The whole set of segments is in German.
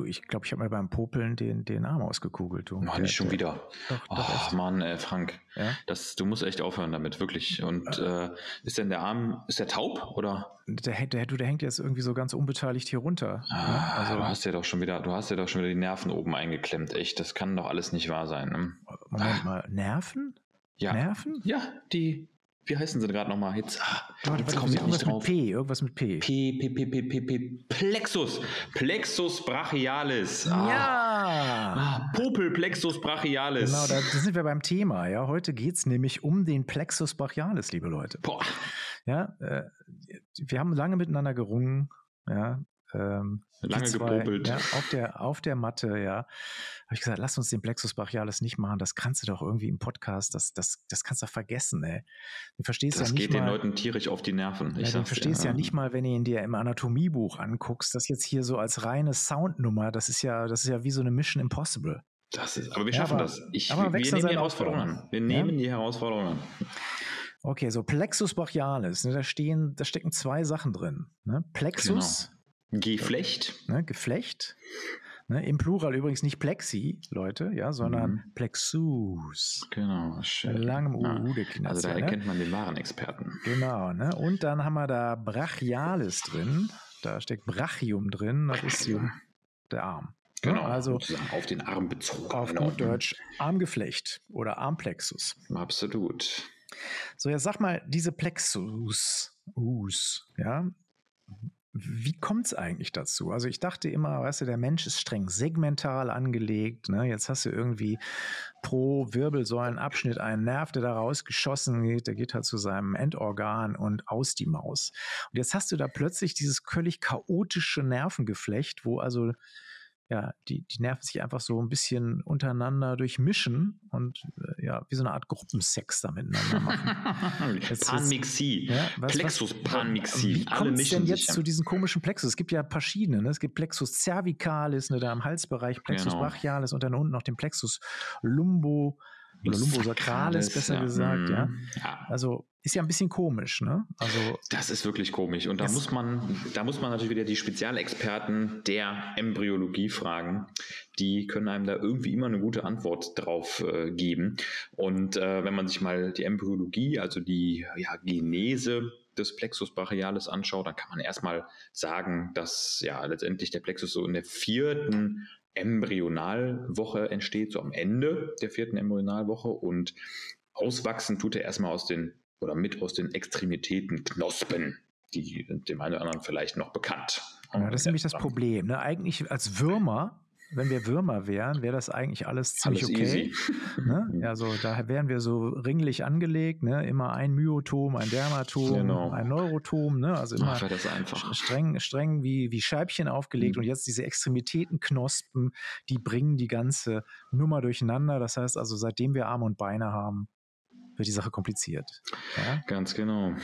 Du, ich glaube, ich habe mir beim Popeln den, den Arm ausgekugelt. Du. Noch Der- nicht schon der- wieder. Doch, doch, Ach echt. Mann, äh, Frank, Ja? das, du musst echt aufhören damit, wirklich. Und äh, ist denn der Arm, ist der taub oder? Der, hängt- der, du, der hängt jetzt irgendwie so ganz unbeteiligt hier runter. Ah, ne? du Also, hast ja doch schon wieder, du hast ja doch schon wieder die Nerven oben eingeklemmt, echt. Das kann doch alles nicht wahr sein. Ne? Moment mal, Nerven? Ja. Nerven? Ja, die, wie heißen sie gerade nochmal? Jetzt, ah, Warte, jetzt komme ich irgendwas nicht drauf. mit P, irgendwas mit P. P, P, P, P, P, P, Plexus, Plexus brachialis. Ah. Ja! Ah, Popel Plexus brachialis. Genau, da, sind wir beim Thema. Ja, heute geht's nämlich um den Plexus brachialis, liebe Leute. Boah. Ja, äh, wir haben lange miteinander gerungen. Ja, ähm, Lange zwei, gepopelt. Ja, auf der auf der Matte. Ja, habe ich gesagt, lass uns den Plexus brachialis nicht machen. Das kannst du doch irgendwie im Podcast. Das das das kannst du doch vergessen, ey. Du verstehst Das ja nicht geht den mal. Leuten tierisch auf die Nerven. Ja, Ich du verstehst dir, ja nicht mal, wenn du ihn dir im Anatomiebuch anguckst, das jetzt hier so als reine Soundnummer, das ist ja, das ist ja wie so eine Mission Impossible. Das ist, aber wir Ja, schaffen aber- das. Ich, aber wir nehmen die Herausforderungen an. Wir Ja? nehmen die Herausforderungen an. Okay, so Plexus brachialis, ne, da stehen, da stecken zwei Sachen drin. Ne? Plexus, Geflecht. ne, Geflecht, ne, im Plural übrigens nicht Plexi, Leute, ja, sondern Mhm. Plexus. Genau. Schön. Langem Ja. UU, der. Also da ne? erkennt man den wahren Experten. Genau, ne? Und dann haben wir da Brachialis drin. Da steckt Brachium drin, das ist der Arm. Genau. Also auf den Arm bezogen. auf Genau. gut Deutsch Armgeflecht oder Armplexus. Absolut. So, jetzt sag mal, diese Plexus, Us, ja, wie kommt es eigentlich dazu? Also ich dachte immer, weißt du, der Mensch ist streng segmental angelegt. Ne? Jetzt hast du irgendwie pro Wirbelsäulenabschnitt einen Nerv, der da rausgeschossen geht, der geht halt zu seinem Endorgan und aus die Maus. Und jetzt hast du da plötzlich dieses völlig chaotische Nervengeflecht, wo also ja, die, die Nerven sich einfach so ein bisschen untereinander durchmischen und äh, ja, wie so eine Art Gruppensex da miteinander machen. Panmixie. Ja, was- Plexus Panmixie. Wie kommt es denn jetzt zu diesen komischen Plexus? Es gibt ja verschiedene. Ne? Es gibt Plexus cervicalis, ne, da im Halsbereich, Plexus Genau. brachialis und dann unten noch den Plexus lumbo oder lumbosacralis, besser ja. gesagt. Ja. Mhm. ja. Also ist ja ein bisschen komisch. Ne? Also Das ist wirklich komisch. Und da muss man, da muss man natürlich wieder die Spezialexperten der Embryologie fragen. Die können einem da irgendwie immer eine gute Antwort drauf äh, geben. Und äh, wenn man sich mal die Embryologie, also die ja, Genese des Plexus brachialis anschaut, dann kann man erstmal sagen, dass ja letztendlich der Plexus so in der vierten Embryonalwoche entsteht, so am Ende der vierten Embryonalwoche und auswachsen tut er erstmal aus den oder mit aus den Extremitäten Knospen, die sind dem einen oder anderen vielleicht noch bekannt. ja, das ist nämlich das Problem. Ne? Eigentlich als Würmer, wenn wir Würmer wären, wäre das eigentlich alles ziemlich Alles okay. Ne? Ja, so, da wären wir so ringlich angelegt, ne? immer ein Myotom, ein Dermatom, Genau. ein Neurotom, ne? also immer Ach, wäre das einfach. streng, streng wie, wie Scheibchen aufgelegt Mhm. und jetzt diese Extremitätenknospen, die bringen die ganze Nummer durcheinander. Das heißt also, seitdem wir Arme und Beine haben, wird die Sache kompliziert. Ja? Ganz genau.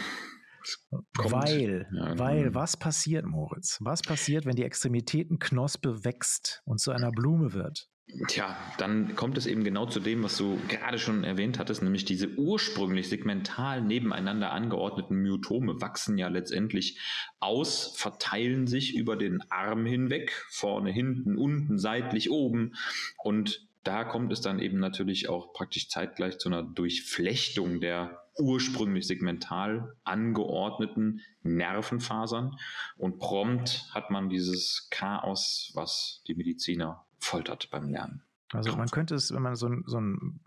Kommt- weil, ja, weil, mhm. was passiert, Moritz? Was passiert, wenn die Extremitätenknospe wächst und zu einer Blume wird? Tja, dann kommt es eben genau zu dem, was du gerade schon erwähnt hattest, nämlich diese ursprünglich segmental nebeneinander angeordneten Myotome wachsen ja letztendlich aus, verteilen sich über den Arm hinweg, vorne, hinten, unten, seitlich, oben und da kommt es dann eben natürlich auch praktisch zeitgleich zu einer Durchflechtung der ursprünglich segmental angeordneten Nervenfasern und prompt hat man dieses Chaos, was die Mediziner foltert beim Lernen. Also man könnte es, wenn man so ein, so ein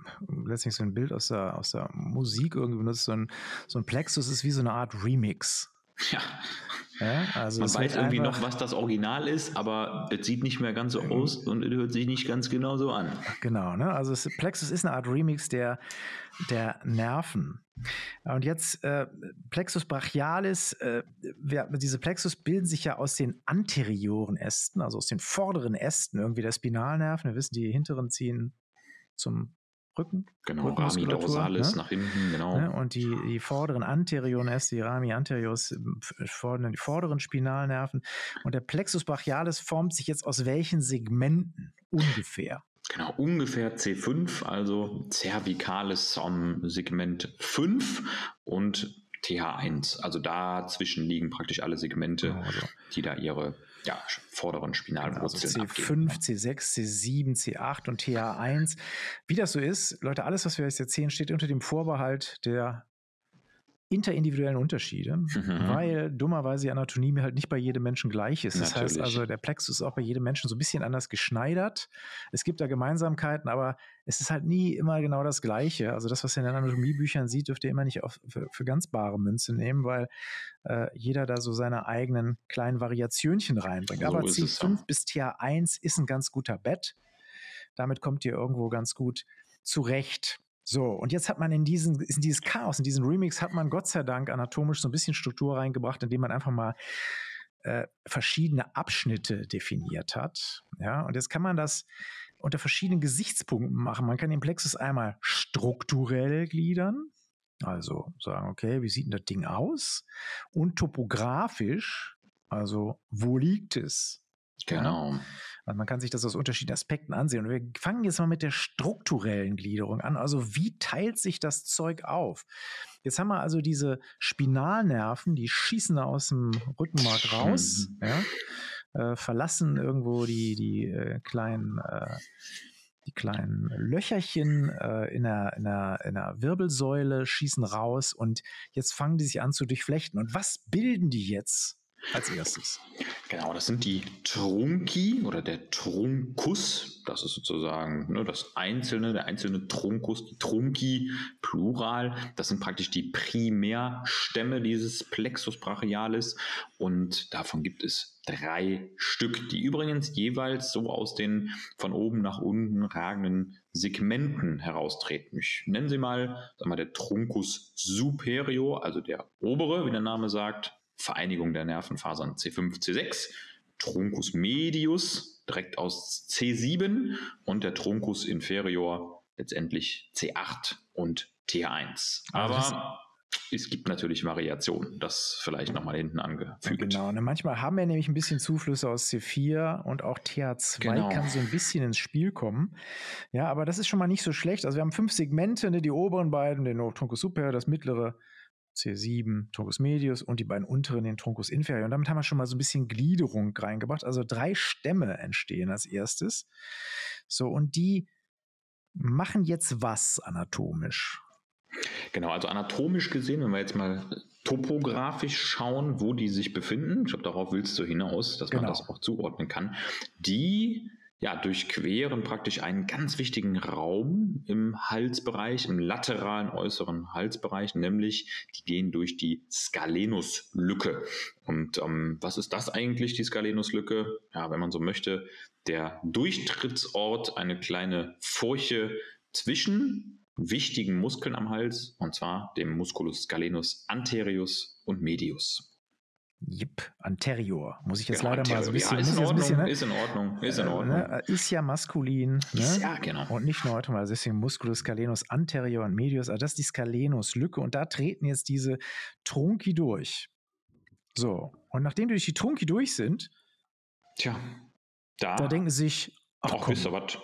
letztlich so ein Bild aus der, aus der Musik irgendwie benutzt, so ein, so ein Plexus ist wie so eine Art Remix. Ja, Ja, also man weiß irgendwie noch, was das Original ist, aber es sieht nicht mehr ganz so aus und es hört sich nicht ganz genau so an. Genau, ne? Also es, Plexus ist eine Art Remix der, der Nerven. Und jetzt äh, Plexus brachialis, äh, wir, diese Plexus bilden sich ja aus den anterioren Ästen, also aus den vorderen Ästen irgendwie der Spinalnerven. Wir wissen, die hinteren ziehen zum Rücken. Genau, Rami dorsalis ne? nach hinten, genau. Ne? Und die, die vorderen anterioren Äste, die Rami anteriors, äh, vorderen, die vorderen Spinalnerven. Und der Plexus brachialis formt sich jetzt aus welchen Segmenten ungefähr? Genau, ungefähr C5, also cervicales am Segment 5 und TH1. Also dazwischen liegen praktisch alle Segmente, also. die da ihre ja, vorderen Spinalwurzeln genau, also C5, C6, C7, C8 und TH1. Wie das so ist, Leute, alles, was wir jetzt erzählen, steht unter dem Vorbehalt der interindividuellen Unterschiede, mhm. weil dummerweise die Anatomie halt nicht bei jedem Menschen gleich ist. Das Natürlich. heißt also, der Plexus ist auch bei jedem Menschen so ein bisschen anders geschneidert. Es gibt da Gemeinsamkeiten, aber es ist halt nie immer genau das Gleiche. Also das, was ihr in den Anatomiebüchern sieht, dürft ihr immer nicht auf, für, für ganz bare Münze nehmen, weil äh, jeder da so seine eigenen kleinen Variationchen reinbringt. So aber C5 bis TH1 ist ein ganz guter Bett. Damit kommt ihr irgendwo ganz gut zurecht. So, und jetzt hat man in, diesen, in dieses Chaos, in diesen Remix, hat man Gott sei Dank anatomisch so ein bisschen Struktur reingebracht, indem man einfach mal äh, verschiedene Abschnitte definiert hat. Ja, und jetzt kann man das unter verschiedenen Gesichtspunkten machen. Man kann den Plexus einmal strukturell gliedern, also sagen, okay, wie sieht denn das Ding aus? Und topografisch, also wo liegt es? Genau. Also man kann sich das aus unterschiedlichen Aspekten ansehen. Und wir fangen jetzt mal mit der strukturellen Gliederung an. Also wie teilt sich das Zeug auf? Jetzt haben wir also diese Spinalnerven, die schießen da aus dem Rückenmark raus, mhm. ja, äh, verlassen irgendwo die, die äh, kleinen äh, die kleinen Löcherchen äh, in, der, in, der, in der Wirbelsäule schießen raus und jetzt fangen die sich an zu durchflechten. Und was bilden die jetzt? Als erstes. Genau, das sind die Trunki oder der Trunkus. Das ist sozusagen ne, das einzelne, der einzelne Trunkus, die Trunki, Plural. Das sind praktisch die Primärstämme dieses Plexus brachialis. Und davon gibt es drei Stück, die übrigens jeweils so aus den von oben nach unten ragenden Segmenten heraustreten. Ich nenne sie mal, sag mal der Truncus superior, also der obere, wie der Name sagt, Vereinigung der Nervenfasern C5, C6, Truncus medius direkt aus C7 und der Truncus inferior letztendlich C8 und T1. Aber also es gibt natürlich Variationen, das vielleicht nochmal hinten angefügt. Genau, und manchmal haben wir nämlich ein bisschen Zuflüsse aus C4 und auch TH2 genau. kann so ein bisschen ins Spiel kommen. Ja, aber das ist schon mal nicht so schlecht. Also wir haben fünf Segmente, ne, die oberen beiden, den Truncus superior, das mittlere C7, Truncus medius und die beiden unteren den Truncus inferior. Und damit haben wir schon mal so ein bisschen Gliederung reingebracht. Also drei Stämme entstehen als erstes. So, und die machen jetzt was anatomisch? Genau, also anatomisch gesehen, wenn wir jetzt mal topografisch schauen, wo die sich befinden, ich glaube, darauf willst du hinaus, dass genau. man das auch zuordnen kann, die ja, durchqueren praktisch einen ganz wichtigen Raum im Halsbereich, im lateralen äußeren Halsbereich, nämlich die gehen durch die Skalenuslücke. Und ähm, was ist das eigentlich, die Skalenuslücke? Ja, wenn man so möchte, der Durchtrittsort, eine kleine Furche zwischen wichtigen Muskeln am Hals, und zwar dem Musculus scalenus anterius und medius. Jip, anterior. Muss ich jetzt genau, leider anterior. mal so ein bisschen. Ja, ist, in Ordnung, bisschen, ne? ist in Ordnung, ist in äh, Ordnung. Ne? Ist ja maskulin. Ne? Ja, genau. Und nicht neutral, also deswegen Musculus scalenus anterior und medius. Also das ist die Scalenus-Lücke und da treten jetzt diese Trunki durch. So, und nachdem durch die Trunki durch sind, Tja, da, da denken sie sich, ach, ach komm, wisst ihr was?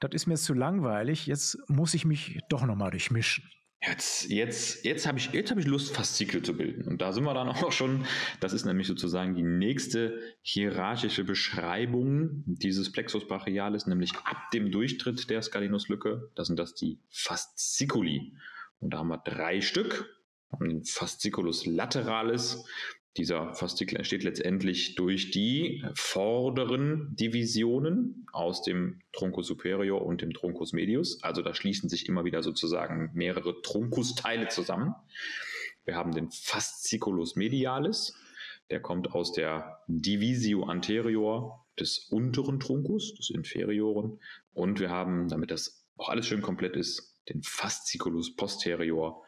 Das ist mir zu langweilig, jetzt muss ich mich doch nochmal durchmischen. Jetzt, jetzt, jetzt habe ich, jetzt hab ich Lust, Faszikel zu bilden. Und da sind wir dann auch schon. Das ist nämlich sozusagen die nächste hierarchische Beschreibung dieses Plexus brachialis, nämlich ab dem Durchtritt der Scalenuslücke. Da sind das die Fasziculi. Und da haben wir drei Stück. Fasciculus lateralis, dieser Faszikel entsteht letztendlich durch die vorderen Divisionen aus dem Truncus superior und dem Truncus medius. Also da schließen sich immer wieder sozusagen mehrere Truncusteile zusammen. Wir haben den Fasciculus medialis, der kommt aus der Divisio anterior des unteren Truncus, des inferioren. Und wir haben, damit das auch alles schön komplett ist, den Fasciculus posterior,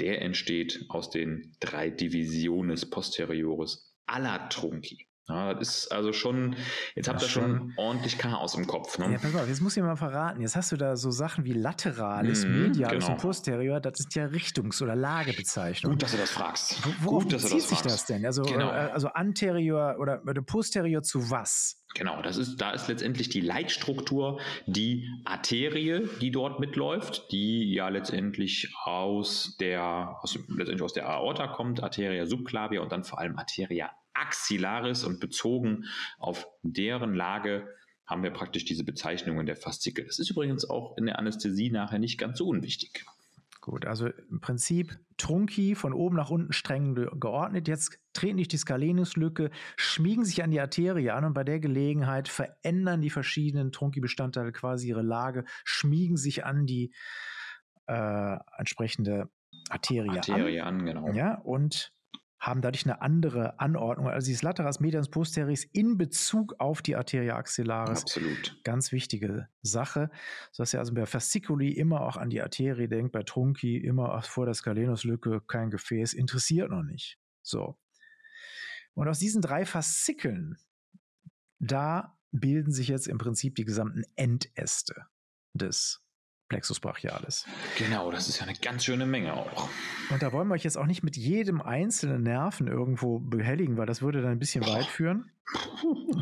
der entsteht aus den drei Divisiones posteriores aller Trunci. Ja, das ist also schon, jetzt habt ihr schon ordentlich Chaos im Kopf. Ne? Ja, pass auf, jetzt muss ich mal verraten. Jetzt hast du da so Sachen wie lateralis, mhm, medialis genau. und posterior. Das ist ja Richtungs- oder Lagebezeichnung. Gut, dass du das fragst. Worauf Gut, dass bezieht das sich fragst. das denn? Also, genau. Äh, also anterior oder, oder posterior zu was? Genau, das ist, da ist letztendlich die Leitstruktur die Arterie, die dort mitläuft, die ja letztendlich aus der, aus, letztendlich aus der Aorta kommt, Arteria subclavia und dann vor allem Arteria axillaris und bezogen auf deren Lage haben wir praktisch diese Bezeichnungen der Faszikel. Das ist übrigens auch in der Anästhesie nachher nicht ganz so unwichtig. Gut, also im Prinzip Trunki von oben nach unten streng geordnet. Jetzt treten durch die Scalenuslücke, schmiegen sich an die Arterie an und bei der Gelegenheit verändern die verschiedenen Trunki-Bestandteile quasi ihre Lage, schmiegen sich an die äh, entsprechende Arterie, Arterie an. an. genau. Ja, und haben dadurch eine andere Anordnung. Also dieses Lateras medians posteris in Bezug auf die Arteria axillaris. Absolut. Ganz wichtige Sache. Sodass ihr also bei Fasciculi immer auch an die Arterie denkt, bei Trunki immer vor der Scalenuslücke kein Gefäß, interessiert noch nicht. So. Und aus diesen drei Faszikeln, da bilden sich jetzt im Prinzip die gesamten Endäste des Plexus brachialis. Genau, das ist ja eine ganz schöne Menge auch. Und da wollen wir euch jetzt auch nicht mit jedem einzelnen Nerven irgendwo behelligen, weil das würde dann ein bisschen weit führen.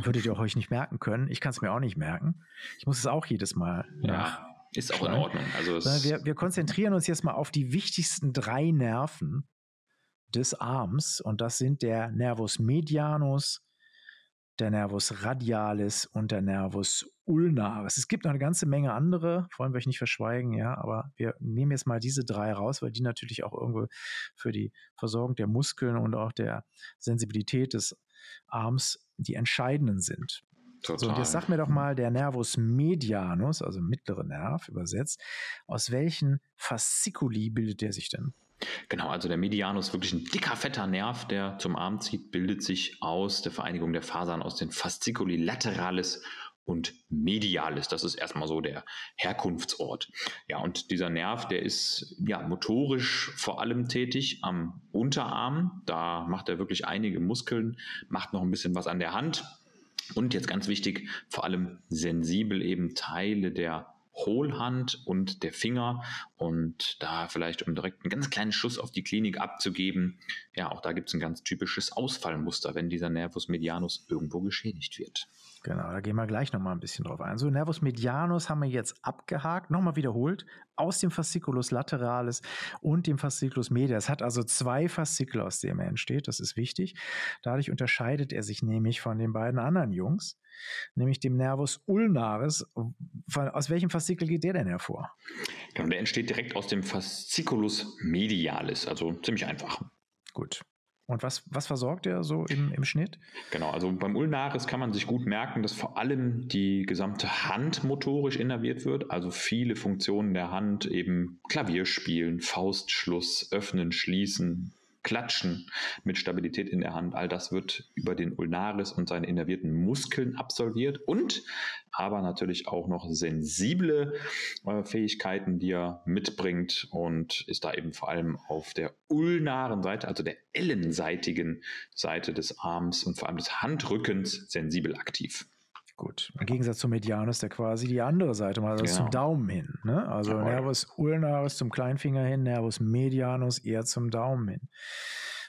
Würdet ihr euch nicht merken können. Ich kann es mir auch nicht merken. Ich muss es auch jedes Mal. Ja, ist auch in Ordnung. Also wir, wir konzentrieren uns jetzt mal auf die wichtigsten drei Nerven des Arms. Und das sind der Nervus medianus, der Nervus radialis und der Nervus ulnaris. Es gibt noch eine ganze Menge andere, wollen wir euch nicht verschweigen, ja, aber wir nehmen jetzt mal diese drei raus, weil die natürlich auch irgendwo für die Versorgung der Muskeln und auch der Sensibilität des Arms die entscheidenden sind. Total. So, und jetzt sag mir doch mal der Nervus medianus, also mittlere Nerv übersetzt, aus welchen Faszikuli bildet der sich denn? Genau, also der Medianus, wirklich ein dicker, fetter Nerv, der zum Arm zieht, bildet sich aus der Vereinigung der Fasern aus den Fasciculi lateralis und medialis. Das ist erstmal so der Herkunftsort. Ja, und dieser Nerv, der ist ja motorisch vor allem tätig am Unterarm. Da macht er wirklich einige Muskeln, macht noch ein bisschen was an der Hand. Und jetzt ganz wichtig, vor allem sensibel eben Teile der Hohlhand und der Finger und da vielleicht, um direkt einen ganz kleinen Schuss auf die Klinik abzugeben, ja, auch da gibt es ein ganz typisches Ausfallmuster, wenn dieser Nervus medianus irgendwo geschädigt wird. Genau, da gehen wir gleich nochmal ein bisschen drauf ein. So, Nervus medianus haben wir jetzt abgehakt, nochmal wiederholt, aus dem Fasciculus lateralis und dem Fasciculus medialis. Es hat also zwei Faszikel, aus denen er entsteht, das ist wichtig. Dadurch unterscheidet er sich nämlich von den beiden anderen Jungs nämlich dem Nervus ulnaris. Aus welchem Faszikel geht der denn hervor? Genau, der entsteht direkt aus dem Fasciculus medialis, also ziemlich einfach. Gut. Und was, was versorgt er so im, im Schnitt? Genau, also beim Ulnaris kann man sich gut merken, dass vor allem die gesamte Hand motorisch innerviert wird, also viele Funktionen der Hand, eben Klavierspielen, Faustschluss, Öffnen, Schließen, Klatschen mit Stabilität in der Hand. All das wird über den Ulnaris und seine innervierten Muskeln absolviert und aber natürlich auch noch sensible äh, Fähigkeiten, die er mitbringt und ist da eben vor allem auf der ulnaren Seite, also der ellenseitigen Seite des Arms und vor allem des Handrückens sensibel aktiv. Gut. Im Gegensatz zum Medianus, der quasi die andere Seite macht, also genau. zum Daumen hin. Ne? Also Jawohl. Nervus ulnaris zum Kleinfinger hin, Nervus medianus eher zum Daumen hin.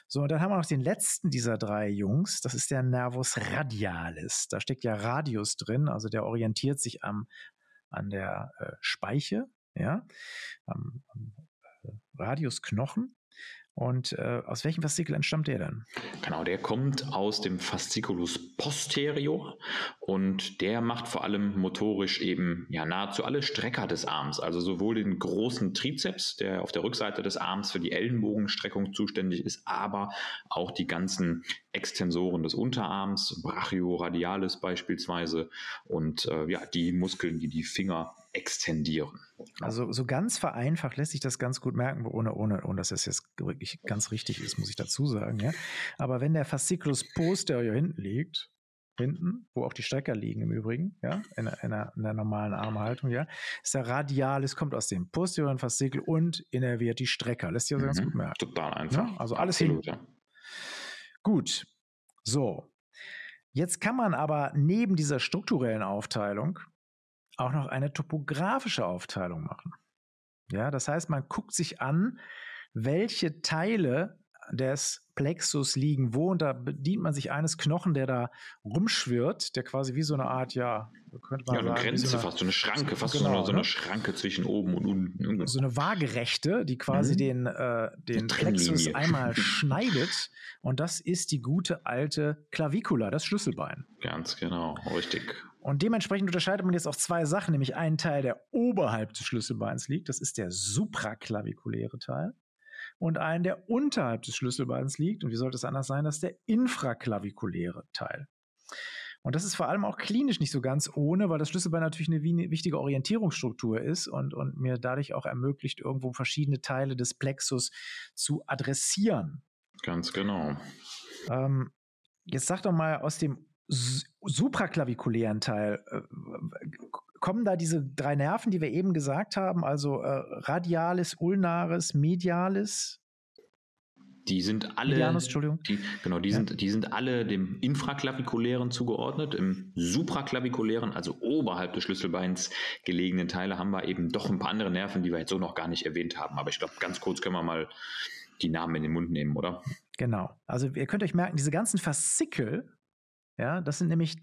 So, und dann haben wir noch den letzten dieser drei Jungs, das ist der Nervus radialis. Da steckt ja Radius drin, also der orientiert sich am, an der äh, Speiche, ja, am, am äh, Radiusknochen. Und äh, aus welchem Faszikel entstammt der dann? Genau, der kommt aus dem Fasciculus posterior und der macht vor allem motorisch eben ja nahezu alle Strecker des Arms, also sowohl den großen Trizeps, der auf der Rückseite des Arms für die Ellenbogenstreckung zuständig ist, aber auch die ganzen Extensoren des Unterarms, Brachioradialis beispielsweise und äh, ja, die Muskeln, die die Finger extendieren. Also so ganz vereinfacht lässt sich das ganz gut merken, ohne, ohne, ohne dass das jetzt wirklich ganz richtig ist, muss ich dazu sagen. Ja? Aber wenn der Fasciculus posterior hinten liegt, hinten, wo auch die Strecker liegen im Übrigen, ja, in, in, einer, in einer normalen Armhaltung, ja, ist der Radialis, kommt aus dem posterior Faszikel und innerviert die Strecker. Lässt sich also mhm. ganz gut merken. Total einfach. Ja? Also alles hin. Ja. Gut. So. Jetzt kann man aber neben dieser strukturellen Aufteilung auch noch eine topografische Aufteilung machen. Ja, das heißt, man guckt sich an, welche Teile des Plexus liegen. Wo? Und da bedient man sich eines Knochen, der da rumschwirrt, der quasi wie so eine Art, ja, könnte man ja, eine sagen, Grenze so eine, fast, so eine Schranke, fast genau, so, eine, so eine ne? Schranke zwischen oben und unten. So eine waagerechte, die quasi mhm. den, äh, den Plexus einmal schneidet. Und das ist die gute alte Clavicula, das Schlüsselbein. Ganz genau, richtig. Und dementsprechend unterscheidet man jetzt auch zwei Sachen, nämlich einen Teil, der oberhalb des Schlüsselbeins liegt, das ist der supraklavikuläre Teil und einen, der unterhalb des Schlüsselbeins liegt. Und wie sollte es anders sein? Das ist der infraklavikuläre Teil. Und das ist vor allem auch klinisch nicht so ganz ohne, weil das Schlüsselbein natürlich eine wichtige Orientierungsstruktur ist und, und mir dadurch auch ermöglicht, irgendwo verschiedene Teile des Plexus zu adressieren. Ganz genau. Ähm, jetzt sag doch mal aus dem supraklavikulären Teil, äh, kommen da diese drei Nerven, die wir eben gesagt haben, also äh, radialis, ulnaris, medialis? Die sind alle, Medianus, Entschuldigung. Die, genau, die, ja. sind, die sind alle dem infraklavikulären zugeordnet. Im supraklavikulären, also oberhalb des Schlüsselbeins gelegenen Teile, haben wir eben doch ein paar andere Nerven, die wir jetzt so noch gar nicht erwähnt haben. Aber ich glaube, ganz kurz können wir mal die Namen in den Mund nehmen, oder? Genau. Also ihr könnt euch merken, diese ganzen Faszikel, ja, das sind nämlich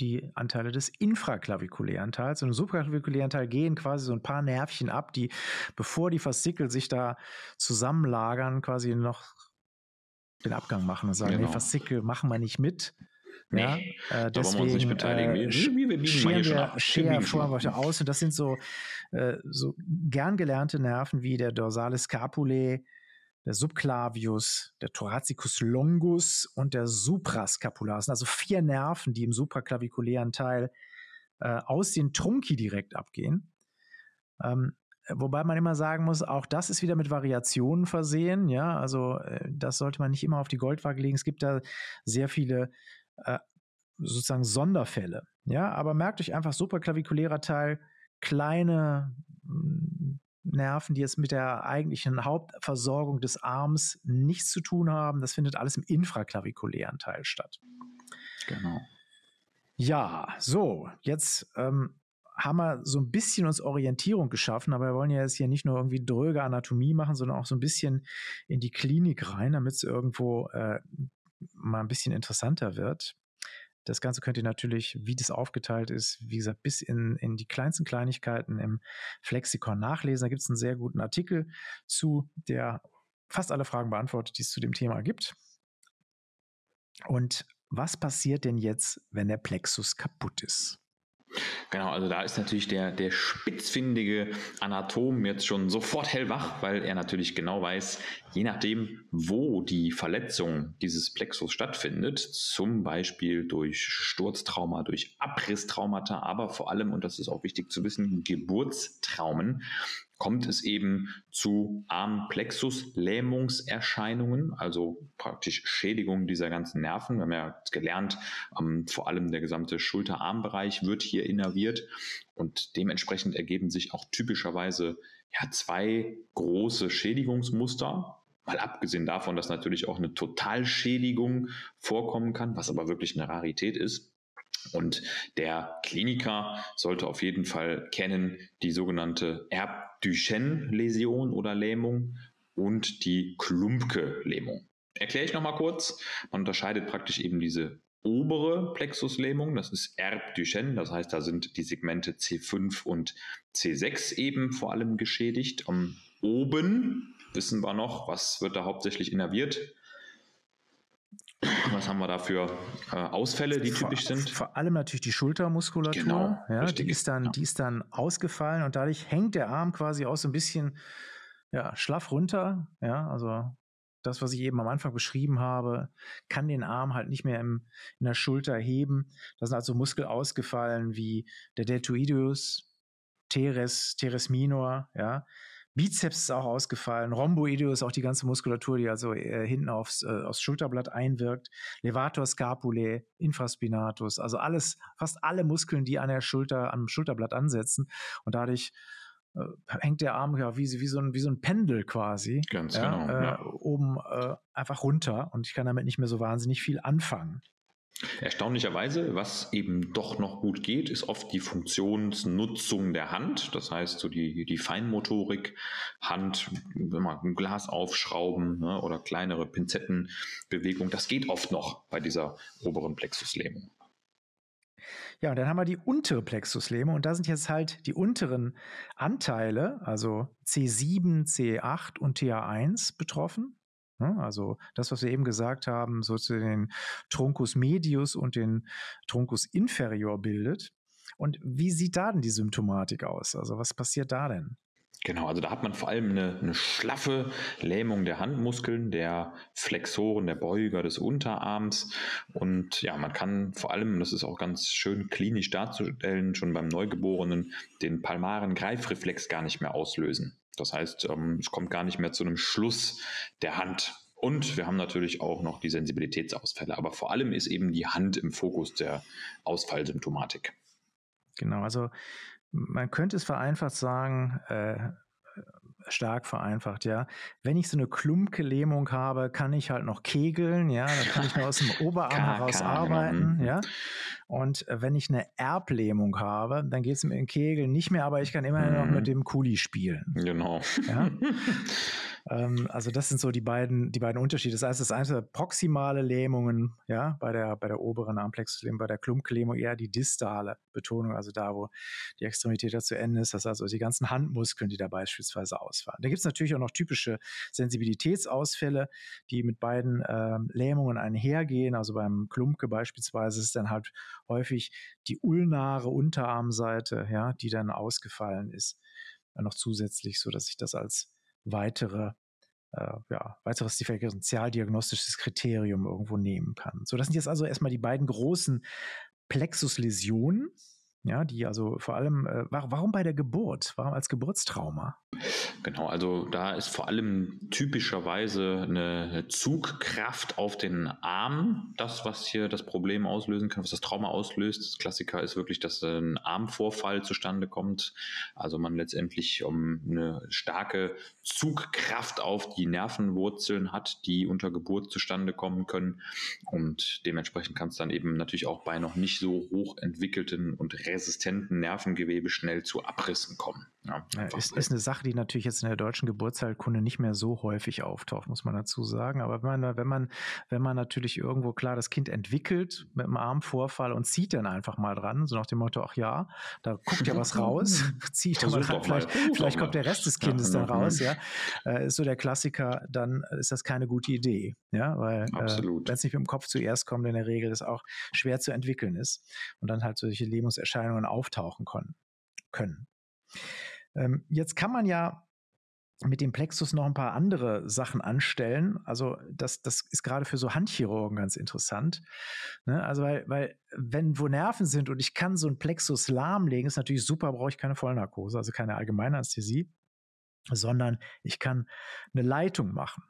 die Anteile des infraklavikulären Teils. Und im supraklavikulären Teil gehen quasi so ein paar Nervchen ab, die, bevor die Faszikel sich da zusammenlagern, quasi noch den Abgang machen und sagen, genau. nee, Faszikel machen wir nicht mit. Nee, ja, äh, deswegen, da wollen wir uns nicht beteiligen. Äh, wir, wir, wir scheren wir, scheren wir aus. Und das sind so, äh, so gern gelernte Nerven wie der Dorsalis Scapulae, der Subclavius, der Thoracicus longus und der Suprascapular. Sind also vier Nerven, die im supraclavikulären Teil äh, aus den Trunki direkt abgehen. Ähm, wobei man immer sagen muss, auch das ist wieder mit Variationen versehen. Ja, also äh, das sollte man nicht immer auf die Goldwaage legen. Es gibt da sehr viele äh, sozusagen Sonderfälle. Ja, aber merkt euch einfach supraclavikulärer Teil, kleine Nerven, die jetzt mit der eigentlichen Hauptversorgung des Arms nichts zu tun haben. Das findet alles im infraklavikulären Teil statt. Genau. Ja, so, jetzt ähm, haben wir so ein bisschen uns Orientierung geschaffen, aber wir wollen ja jetzt hier nicht nur irgendwie dröge Anatomie machen, sondern auch so ein bisschen in die Klinik rein, damit es irgendwo äh, mal ein bisschen interessanter wird. Das Ganze könnt ihr natürlich, wie das aufgeteilt ist, wie gesagt, bis in, in die kleinsten Kleinigkeiten im Flexikon nachlesen. Da gibt es einen sehr guten Artikel zu, der fast alle Fragen beantwortet, die es zu dem Thema gibt. Und was passiert denn jetzt, wenn der Plexus kaputt ist? Genau, also da ist natürlich der, der spitzfindige Anatom jetzt schon sofort hellwach, weil er natürlich genau weiß, je nachdem, wo die Verletzung dieses Plexus stattfindet, zum Beispiel durch Sturztrauma, durch Abrisstraumata, aber vor allem, und das ist auch wichtig zu wissen, Geburtstraumen, kommt es eben zu Armplexus-Lähmungserscheinungen, also praktisch Schädigungen dieser ganzen Nerven. Wir haben ja gelernt, ähm, vor allem der gesamte Schulter-Armbereich wird hier innerviert und dementsprechend ergeben sich auch typischerweise ja, zwei große Schädigungsmuster. Mal abgesehen davon, dass natürlich auch eine Totalschädigung vorkommen kann, was aber wirklich eine Rarität ist. Und der Kliniker sollte auf jeden Fall kennen die sogenannte Erb-Duchenne-Läsion oder Lähmung und die Klumpke-Lähmung. Erkläre ich nochmal kurz. Man unterscheidet praktisch eben diese obere Plexuslähmung, das ist Erb-Duchenne, das heißt, da sind die Segmente C5 und C6 eben vor allem geschädigt. Um, oben wissen wir noch, was wird da hauptsächlich innerviert? Was haben wir da für äh, Ausfälle, die vor, typisch sind? Vor allem natürlich die Schultermuskulatur. Genau, ja, die, ist dann, ja. die ist dann ausgefallen und dadurch hängt der Arm quasi auch so ein bisschen ja, schlaff runter. Ja, also das, was ich eben am Anfang beschrieben habe, kann den Arm halt nicht mehr im, in der Schulter heben. Da sind also Muskel ausgefallen wie der Deltoideus, Teres, Teres minor, ja. Bizeps ist auch ausgefallen, Rhomboideus auch die ganze Muskulatur, die also äh, hinten aufs, äh, aufs Schulterblatt einwirkt, Levator scapulae, Infraspinatus, also alles, fast alle Muskeln, die an der Schulter, am Schulterblatt ansetzen und dadurch äh, hängt der Arm ja wie, wie, so ein, wie so ein Pendel quasi. Ganz ja, genau. Äh, ja. Oben äh, einfach runter und ich kann damit nicht mehr so wahnsinnig viel anfangen. Erstaunlicherweise, was eben doch noch gut geht, ist oft die Funktionsnutzung der Hand. Das heißt, so die, die Feinmotorik, Hand, wenn man ein Glas aufschrauben ne, oder kleinere Pinzettenbewegung, das geht oft noch bei dieser oberen Plexuslähmung. Ja, und dann haben wir die untere Plexuslähmung und da sind jetzt halt die unteren Anteile, also C7, C8 und TA1 betroffen. Ne? Also das, was wir eben gesagt haben, so zu den Truncus medius und den Truncus inferior bildet. Und wie sieht da denn die Symptomatik aus? Also was passiert da denn? Genau, also da hat man vor allem eine, eine, schlaffe Lähmung der Handmuskeln, der Flexoren, der Beuger des Unterarms. Und ja, man kann vor allem, das ist auch ganz schön klinisch darzustellen, schon beim Neugeborenen den palmaren Greifreflex gar nicht mehr auslösen. Das heißt, ähm, es kommt gar nicht mehr zu einem Schluss der Hand. Und wir haben natürlich auch noch die Sensibilitätsausfälle. Aber vor allem ist eben die Hand im Fokus der Ausfallsymptomatik. Genau, also man könnte es vereinfacht sagen, äh, stark vereinfacht, ja. Wenn ich so eine Klumpke-Lähmung habe, kann ich halt noch kegeln, ja, dann kann ich nur aus dem Oberarm heraus arbeiten, mhm. ja. Und äh, wenn ich eine Erblähmung habe, dann geht es mit dem Kegeln nicht mehr, aber ich kann immerhin mhm. noch mit dem Kuli spielen. Genau. Ja? Ähm, also das sind so die beiden, die beiden Unterschiede. Das heißt, das eine proximale Lähmungen, ja, bei der, bei der oberen Armplexuslähmung, bei der Klumplähmung eher die distale Betonung, also da, wo die Extremität zu Ende ist. Das heißt also die ganzen Handmuskeln, die da beispielsweise ausfallen. Da gibt es natürlich auch noch typische Sensibilitätsausfälle, die mit beiden ähm, Lähmungen einhergehen. Also beim Klumpke beispielsweise ist dann halt häufig die ulnare Unterarmseite, ja, die dann ausgefallen ist, noch zusätzlich, so dass ich das als weitere äh, ja, weiteres differentialdiagnostisches Kriterium irgendwo nehmen kann. So, das sind jetzt also erstmal die beiden großen Plexusläsionen, ja, die also vor allem, äh, warum bei der Geburt? Warum als Geburtstrauma? Genau, also da ist vor allem typischerweise eine Zugkraft auf den Arm, das, was hier das Problem auslösen kann, was das Trauma auslöst. Das Klassiker ist wirklich, dass ein Armvorfall zustande kommt. Also man letztendlich um eine starke Zugkraft auf die Nervenwurzeln hat, die unter Geburt zustande kommen können. Und dementsprechend kann es dann eben natürlich auch bei noch nicht so hoch entwickelten und resistenten Nervengewebe schnell zu Abrissen kommen. Ja, ist, ist, eine Sache, die natürlich jetzt in der deutschen Geburtsheilkunde nicht mehr so häufig auftaucht, muss man dazu sagen. Aber wenn man, wenn man, wenn man natürlich irgendwo klar das Kind entwickelt mit einem Armvorfall und zieht dann einfach mal dran, so nach dem Motto, ach ja, da guckt ja was raus, ziehe ich da mal dran, vielleicht, vielleicht kommt der Rest des Kindes ja, dann raus, ja. Äh, ist so der Klassiker, dann ist das keine gute Idee, ja, weil äh, wenn es nicht mit dem Kopf zuerst kommt, in der Regel ist auch schwer zu entwickeln ist und dann halt solche Lähmungserscheinungen auftauchen können. können. Ähm, jetzt kann man ja mit dem Plexus noch ein paar andere Sachen anstellen. Also das, das ist gerade für so Handchirurgen ganz interessant. Ne? Also weil, weil wenn wo Nerven sind und ich kann so ein Plexus lahmlegen, ist natürlich super, brauche ich keine Vollnarkose, also keine allgemeine Anästhesie, sondern ich kann eine Leitung machen.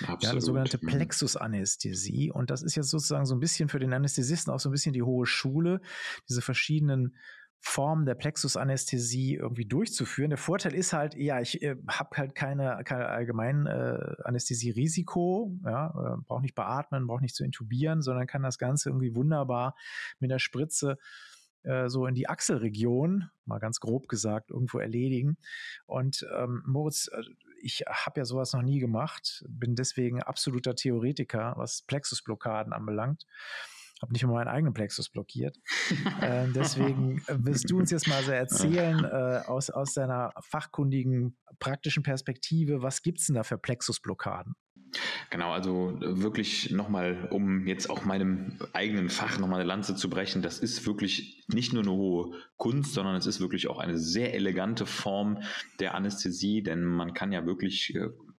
Absolut. Ja, eine sogenannte mhm. Plexusanästhesie. Und das ist jetzt sozusagen so ein bisschen für den Anästhesisten auch so ein bisschen die hohe Schule, diese verschiedenen Form der Plexusanästhesie irgendwie durchzuführen. Der Vorteil ist halt, ja, ich äh, habe halt keine, keine allgemein äh, Anästhesie-Risiko, ja, äh, brauche nicht beatmen, brauche nicht zu intubieren, sondern kann das Ganze irgendwie wunderbar mit der Spritze äh, so in die Achselregion, mal ganz grob gesagt, irgendwo erledigen. Und ähm, Moritz, äh, ich habe ja sowas noch nie gemacht, bin deswegen absoluter Theoretiker, was Plexusblockaden anbelangt habe nicht mal meinen eigenen Plexus blockiert. äh, deswegen wirst du uns jetzt mal so erzählen, äh, aus, aus deiner fachkundigen, praktischen Perspektive, was gibt es denn da für Plexusblockaden? Genau, also äh, wirklich nochmal, um jetzt auch meinem eigenen Fach nochmal eine Lanze zu brechen, das ist wirklich nicht nur eine hohe Kunst, sondern es ist wirklich auch eine sehr elegante Form der Anästhesie, denn man kann ja wirklich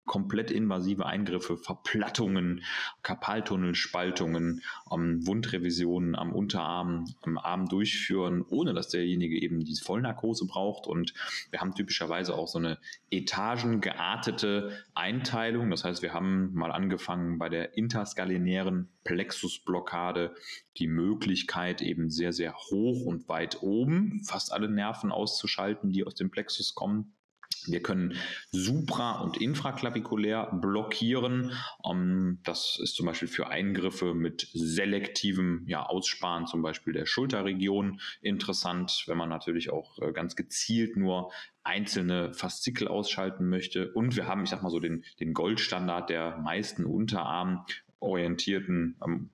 komplett invasive Eingriffe, Verplattungen, Karpaltunnelspaltungen, ähm, Wundrevisionen am Unterarm, am Arm durchführen, ohne dass derjenige eben diese Vollnarkose braucht. Und wir haben typischerweise auch so eine etagengeartete Einteilung. Das heißt, wir haben mal angefangen bei der interskalinären Plexusblockade die Möglichkeit, eben sehr, sehr hoch und weit oben fast alle Nerven auszuschalten, die aus dem Plexus kommen Wir können supra- und infraklavikulär blockieren. Ähm, das ist zum Beispiel für Eingriffe mit selektivem Aussparen, zum Beispiel der Schulterregion, interessant, wenn man natürlich auch äh, ganz gezielt nur einzelne Faszikel ausschalten möchte. Und wir haben, ich sag mal so, den, den Goldstandard der meisten unterarmorientierten ähm,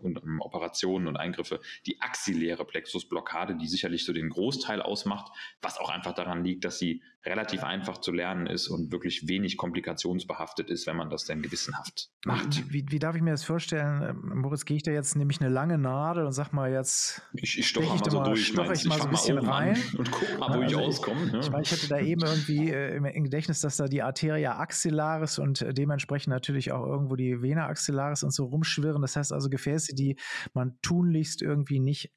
und um Operationen und Eingriffe die axilläre Plexusblockade, die sicherlich so den Großteil ausmacht, was auch einfach daran liegt, dass sie relativ einfach zu lernen ist und wirklich wenig komplikationsbehaftet ist, wenn man das denn gewissenhaft macht. Wie, wie darf ich mir das vorstellen? Ähm, Moritz, gehe ich da jetzt nämlich eine lange Nadel und sag mal jetzt. Ich, ich stoche mal so durch, stoche ich mal so ein bisschen rein und guck mal, wo also ich auskomme. Ja. Ich, meine, ich hatte da eben irgendwie äh, im Gedächtnis, dass da die Arteria axillaris und äh, dementsprechend natürlich auch irgendwo die Vena axillaris und so rumschwirren. Das heißt also Gefäße, die man tunlichst irgendwie nicht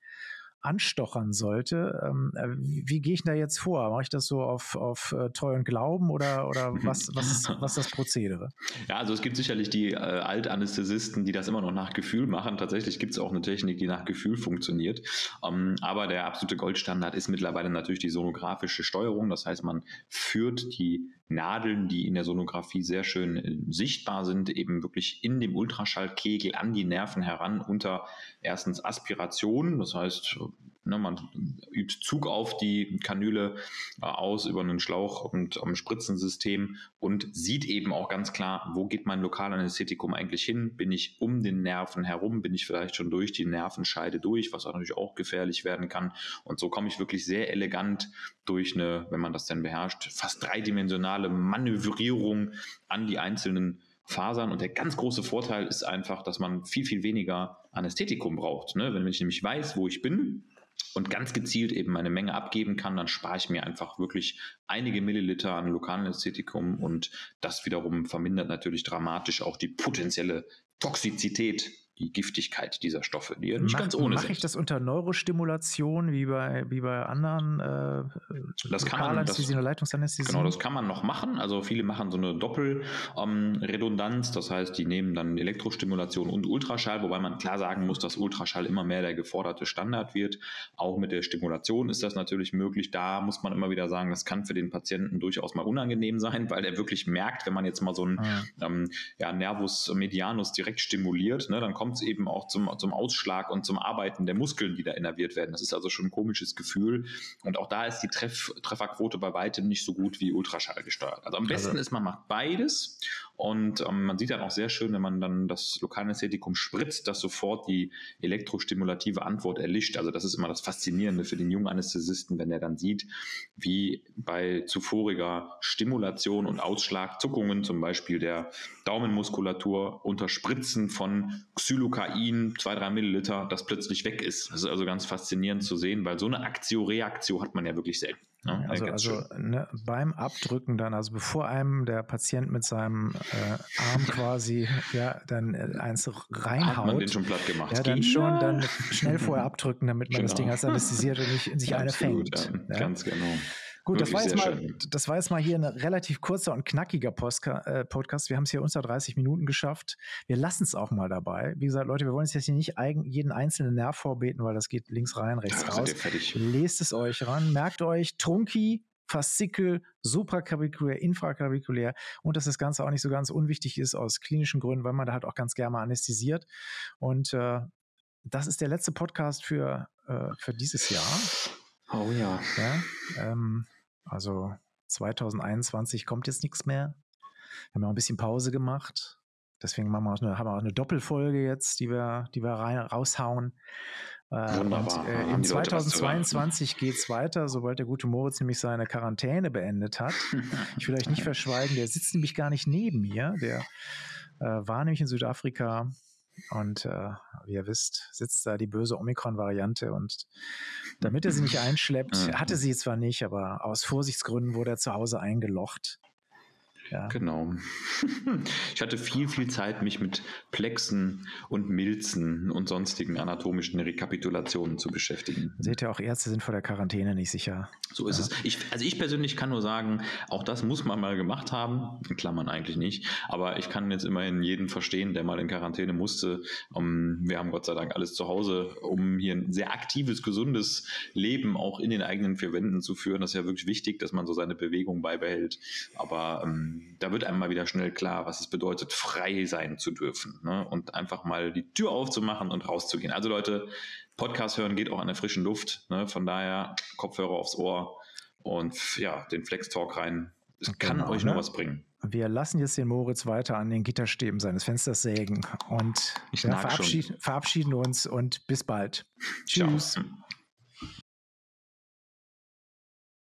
anstochern sollte. Ähm, äh, wie, wie gehe ich da jetzt vor? Mache ich das so auf, auf äh, Treu und Glauben oder, oder was, was, ist, was ist das Prozedere? Ja, also es gibt sicherlich die äh, Altanästhesisten, die das immer noch nach Gefühl machen. Tatsächlich gibt es auch eine Technik, die nach Gefühl funktioniert. Ähm, aber der absolute Goldstandard ist mittlerweile natürlich die sonografische Steuerung. Das heißt, man führt die Nadeln, die in der Sonographie sehr schön äh, sichtbar sind, eben wirklich in dem Ultraschallkegel an die Nerven heran unter erstens Aspiration, das heißt Ne, man übt Zug auf die Kanüle äh, aus über einen Schlauch und am Spritzensystem und sieht eben auch ganz klar, wo geht mein Lokalanästhetikum eigentlich hin? Bin ich um den Nerven herum? Bin ich vielleicht schon durch die Nervenscheide durch, was natürlich auch gefährlich werden kann? Und so komme ich wirklich sehr elegant durch eine, wenn man das denn beherrscht, fast dreidimensionale Manövrierung an die einzelnen Fasern. Und der ganz große Vorteil ist einfach, dass man viel, viel weniger Anästhetikum braucht. Ne? Wenn ich nämlich weiß, wo ich bin, und ganz gezielt eben eine Menge abgeben kann, dann spare ich mir einfach wirklich einige Milliliter an Lokalanästhetikum und das wiederum vermindert natürlich dramatisch auch die potenzielle Toxizität die Giftigkeit dieser Stoffe, die ja nicht Mach, ganz ohne Mache ich das unter Neurostimulation wie bei, wie bei anderen äh, das kann man, das, Leitungsanästhesien? Genau, das kann man noch machen. Also viele machen so eine Doppelredundanz, ähm, das heißt, die nehmen dann Elektrostimulation und Ultraschall, wobei man klar sagen muss, dass Ultraschall immer mehr der geforderte Standard wird. Auch mit der Stimulation ist das natürlich möglich. Da muss man immer wieder sagen, das kann für den Patienten durchaus mal unangenehm sein, weil er wirklich merkt, wenn man jetzt mal so einen ah. ähm, ja, Nervus medianus direkt stimuliert, ne, dann kommt es eben auch zum, zum Ausschlag und zum Arbeiten der Muskeln, die da innerviert werden. Das ist also schon ein komisches Gefühl. Und auch da ist die Treff, Trefferquote bei weitem nicht so gut wie Ultraschall gesteuert. Also am besten also. ist, man macht beides. Und ähm, man sieht dann auch sehr schön, wenn man dann das Lokalanästhetikum spritzt, dass sofort die elektrostimulative Antwort erlischt. Also das ist immer das Faszinierende für den jungen Anästhesisten, wenn er dann sieht, wie bei zuvoriger Stimulation und Ausschlag Zuckungen, zum Beispiel der Daumenmuskulatur unter Spritzen von Xylokain, zwei, drei Milliliter, das plötzlich weg ist. Das ist also ganz faszinierend zu sehen, weil so eine Aktio-Reaktio hat man ja wirklich selten. Ja, also also ne, beim Abdrücken dann, also bevor einem der Patient mit seinem äh, Arm quasi ja dann äh, eins reinhaut, hat man den schon platt gemacht. Ja, dann schon dann schnell vorher abdrücken, damit man genau. das Ding als anästhesiert und nicht in sich Absolut, eine fängt. Ja, Ganz genau. Gut, das war, jetzt mal, das war jetzt mal hier ein relativ kurzer und knackiger Postka äh, Podcast. Wir haben es hier unter 30 Minuten geschafft. Wir lassen es auch mal dabei. Wie gesagt, Leute, wir wollen jetzt hier nicht eigen, jeden einzelnen Nerv vorbeten, weil das geht links rein, rechts ja, raus. Lest es euch ran. Merkt euch, Trunki, Faszikel, supraklavikulär, infraklavikulär und dass das Ganze auch nicht so ganz unwichtig ist aus klinischen Gründen, weil man da halt auch ganz gerne mal anästhesiert. Und äh, das ist der letzte Podcast für, äh, für dieses Jahr. Oh ja. ja ähm, also 2021 kommt jetzt nichts mehr. Wir haben auch ein bisschen Pause gemacht. Deswegen machen wir eine, haben wir auch eine Doppelfolge jetzt, die wir, die wir rein, raushauen. Äh, Wunderbar. Und, äh, in 2022 geht es weiter, sobald der gute Moritz nämlich seine Quarantäne beendet hat. ich will euch nicht verschweigen, der sitzt nämlich gar nicht neben mir. Der äh, war nämlich in Südafrika und äh, wie ihr wisst, sitzt da die böse Omikron-Variante. Und damit er sie nicht einschleppt, hatte sie zwar nicht, aber aus Vorsichtsgründen wurde er zu Hause eingelocht. Ja. Genau. Ich hatte viel, viel Zeit, mich mit Plexen und Milzen und sonstigen anatomischen Rekapitulationen zu beschäftigen. Seht ihr, auch Ärzte sind vor der Quarantäne nicht sicher. So ist ja. es. Ich, also ich persönlich kann nur sagen, auch das muss man mal gemacht haben. In Klammern eigentlich nicht. Aber ich kann jetzt immerhin jeden verstehen, der mal in Quarantäne musste. Um, wir haben Gott sei Dank alles zu Hause, um hier ein sehr aktives, gesundes Leben auch in den eigenen vier Wänden zu führen. Das ist ja wirklich wichtig, dass man so seine Bewegung beibehält. Aber ähm, da wird einem mal wieder schnell klar, was es bedeutet, frei sein zu dürfen ne? und einfach mal die Tür aufzumachen und rauszugehen. Also Leute, Podcast hören geht auch an der frischen Luft. Ne? Von daher Kopfhörer aufs Ohr und ja, den Flex Talk rein. Es kann genau, euch nur ne? was bringen. Wir lassen jetzt den Moritz weiter an den Gitterstäben seines Fensters sägen und ja, verabschied, verabschieden uns und bis bald. Tschüss. Ciao.